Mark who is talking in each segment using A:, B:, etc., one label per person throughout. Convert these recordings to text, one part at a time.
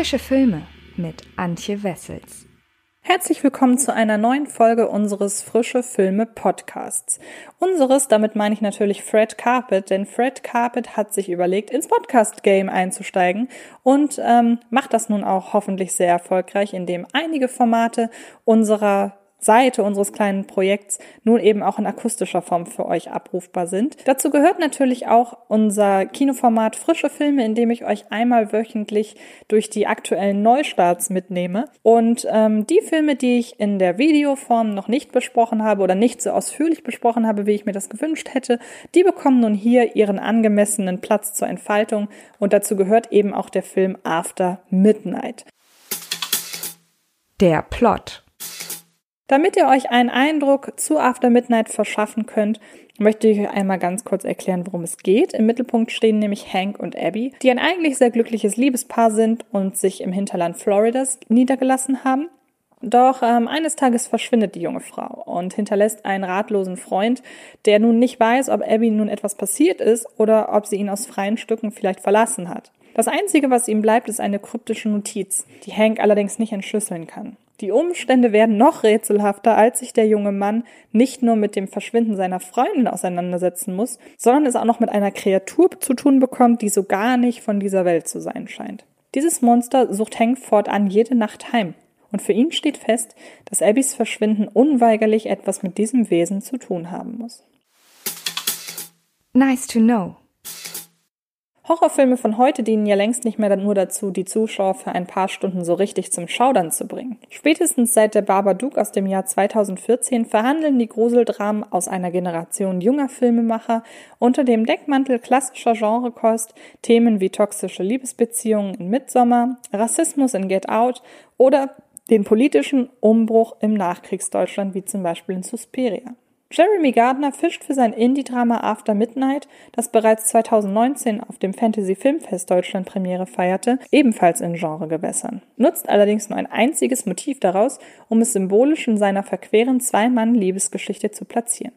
A: Frische Filme mit Antje Wessels.
B: Herzlich willkommen zu einer neuen Folge unseres Frische Filme Podcasts. Unseres, damit meine ich natürlich Fred Carpet, denn Fred Carpet hat sich überlegt, ins Podcast-Game einzusteigen und ähm, macht das nun auch hoffentlich sehr erfolgreich, indem einige Formate unserer Seite unseres kleinen Projekts nun eben auch in akustischer Form für euch abrufbar sind. Dazu gehört natürlich auch unser Kinoformat Frische Filme, in dem ich euch einmal wöchentlich durch die aktuellen Neustarts mitnehme. Und ähm, die Filme, die ich in der Videoform noch nicht besprochen habe oder nicht so ausführlich besprochen habe, wie ich mir das gewünscht hätte, die bekommen nun hier ihren angemessenen Platz zur Entfaltung. Und dazu gehört eben auch der Film After Midnight.
A: Der Plot.
B: Damit ihr euch einen Eindruck zu After Midnight verschaffen könnt, möchte ich euch einmal ganz kurz erklären, worum es geht. Im Mittelpunkt stehen nämlich Hank und Abby, die ein eigentlich sehr glückliches Liebespaar sind und sich im Hinterland Floridas niedergelassen haben. Doch ähm, eines Tages verschwindet die junge Frau und hinterlässt einen ratlosen Freund, der nun nicht weiß, ob Abby nun etwas passiert ist oder ob sie ihn aus freien Stücken vielleicht verlassen hat. Das Einzige, was ihm bleibt, ist eine kryptische Notiz, die Hank allerdings nicht entschlüsseln kann. Die Umstände werden noch rätselhafter, als sich der junge Mann nicht nur mit dem Verschwinden seiner Freundin auseinandersetzen muss, sondern es auch noch mit einer Kreatur zu tun bekommt, die so gar nicht von dieser Welt zu sein scheint. Dieses Monster sucht Hank fortan jede Nacht heim. Und für ihn steht fest, dass Abbys Verschwinden unweigerlich etwas mit diesem Wesen zu tun haben muss.
A: Nice to know.
B: Horrorfilme von heute dienen ja längst nicht mehr nur dazu, die Zuschauer für ein paar Stunden so richtig zum Schaudern zu bringen. Spätestens seit der Babadook aus dem Jahr 2014 verhandeln die Gruseldramen aus einer Generation junger Filmemacher unter dem Deckmantel klassischer Genrekost Themen wie toxische Liebesbeziehungen in Midsommer, Rassismus in Get Out oder den politischen Umbruch im Nachkriegsdeutschland wie zum Beispiel in Suspiria. Jeremy Gardner fischt für sein Indie-Drama After Midnight, das bereits 2019 auf dem Fantasy Filmfest Deutschland Premiere feierte, ebenfalls in Genregewässern, nutzt allerdings nur ein einziges Motiv daraus, um es symbolisch in seiner verqueren Zwei-Mann-Liebesgeschichte zu platzieren.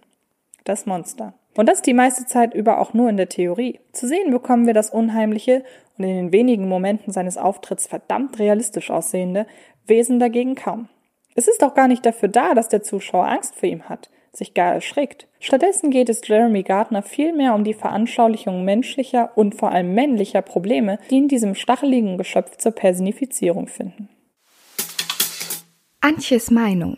B: Das Monster. Und das die meiste Zeit über auch nur in der Theorie. Zu sehen bekommen wir das Unheimliche und in den wenigen Momenten seines Auftritts verdammt realistisch aussehende Wesen dagegen kaum. Es ist auch gar nicht dafür da, dass der Zuschauer Angst vor ihm hat sich gar erschrickt. Stattdessen geht es Jeremy Gardner vielmehr um die Veranschaulichung menschlicher und vor allem männlicher Probleme, die in diesem stacheligen Geschöpf zur Personifizierung finden.
A: Antjes Meinung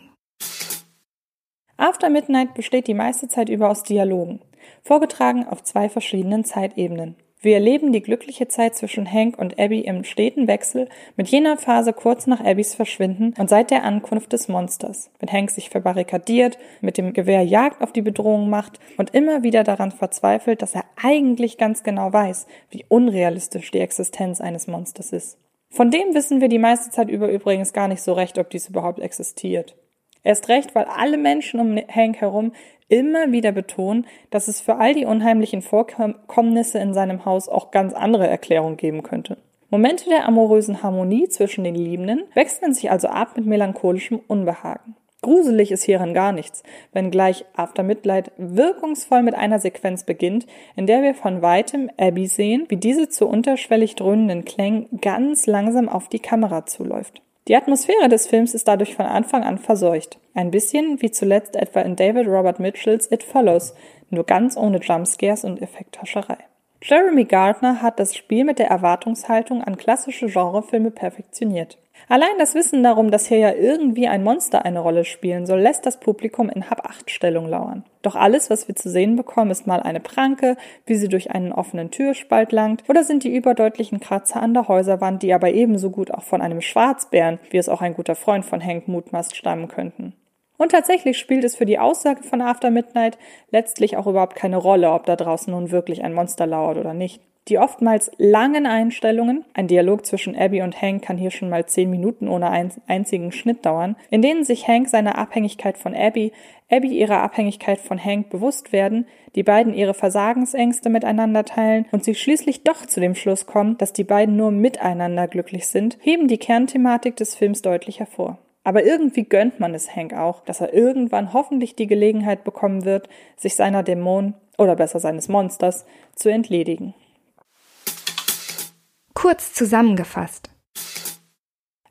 B: After Midnight besteht die meiste Zeit über aus Dialogen, vorgetragen auf zwei verschiedenen Zeitebenen. Wir erleben die glückliche Zeit zwischen Hank und Abby im steten Wechsel mit jener Phase kurz nach Abbys Verschwinden und seit der Ankunft des Monsters, wenn Hank sich verbarrikadiert, mit dem Gewehr Jagd auf die Bedrohung macht und immer wieder daran verzweifelt, dass er eigentlich ganz genau weiß, wie unrealistisch die Existenz eines Monsters ist. Von dem wissen wir die meiste Zeit über übrigens gar nicht so recht, ob dies überhaupt existiert. Erst recht, weil alle Menschen um Hank herum immer wieder betonen, dass es für all die unheimlichen Vorkommnisse in seinem Haus auch ganz andere Erklärungen geben könnte. Momente der amorösen Harmonie zwischen den Liebenden wechseln sich also ab mit melancholischem Unbehagen. Gruselig ist hierin gar nichts, wenngleich After Midnight wirkungsvoll mit einer Sequenz beginnt, in der wir von weitem Abby sehen, wie diese zu unterschwellig dröhnenden Klängen ganz langsam auf die Kamera zuläuft. Die Atmosphäre des Films ist dadurch von Anfang an verseucht. Ein bisschen wie zuletzt etwa in David Robert Mitchells It Follows, nur ganz ohne Jumpscares und Effekthascherei. Jeremy Gardner hat das Spiel mit der Erwartungshaltung an klassische Genrefilme perfektioniert. Allein das Wissen darum, dass hier ja irgendwie ein Monster eine Rolle spielen soll, lässt das Publikum in Hab-Acht-Stellung lauern. Doch alles, was wir zu sehen bekommen, ist mal eine Pranke, wie sie durch einen offenen Türspalt langt, oder sind die überdeutlichen Kratzer an der Häuserwand, die aber ebenso gut auch von einem Schwarzbären, wie es auch ein guter Freund von Hank mutmaßt, stammen könnten. Und tatsächlich spielt es für die Aussage von After Midnight letztlich auch überhaupt keine Rolle, ob da draußen nun wirklich ein Monster lauert oder nicht. Die oftmals langen Einstellungen, ein Dialog zwischen Abby und Hank kann hier schon mal zehn Minuten ohne einen einzigen Schnitt dauern, in denen sich Hank seiner Abhängigkeit von Abby, Abby ihrer Abhängigkeit von Hank bewusst werden, die beiden ihre Versagensängste miteinander teilen und sie schließlich doch zu dem Schluss kommen, dass die beiden nur miteinander glücklich sind, heben die Kernthematik des Films deutlich hervor. Aber irgendwie gönnt man es Hank auch, dass er irgendwann hoffentlich die Gelegenheit bekommen wird, sich seiner Dämonen oder besser seines Monsters zu entledigen.
A: Kurz zusammengefasst.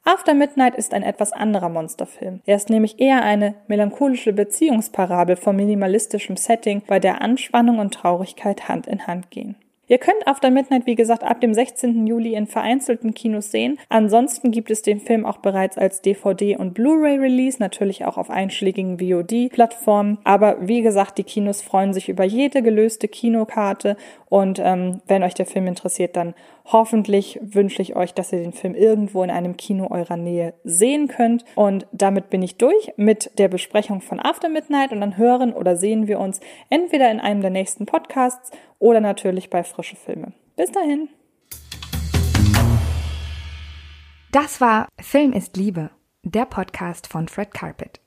B: After Midnight ist ein etwas anderer Monsterfilm. Er ist nämlich eher eine melancholische Beziehungsparabel vom minimalistischem Setting, bei der Anspannung und Traurigkeit Hand in Hand gehen. Ihr könnt After Midnight, wie gesagt, ab dem 16. Juli in vereinzelten Kinos sehen. Ansonsten gibt es den Film auch bereits als DVD und Blu-ray-Release, natürlich auch auf einschlägigen VOD-Plattformen. Aber wie gesagt, die Kinos freuen sich über jede gelöste Kinokarte. Und ähm, wenn euch der Film interessiert, dann hoffentlich wünsche ich euch, dass ihr den Film irgendwo in einem Kino eurer Nähe sehen könnt. Und damit bin ich durch mit der Besprechung von After Midnight. Und dann hören oder sehen wir uns entweder in einem der nächsten Podcasts oder natürlich bei Frische Filme. Bis dahin.
A: Das war Film ist Liebe, der Podcast von Fred Carpet.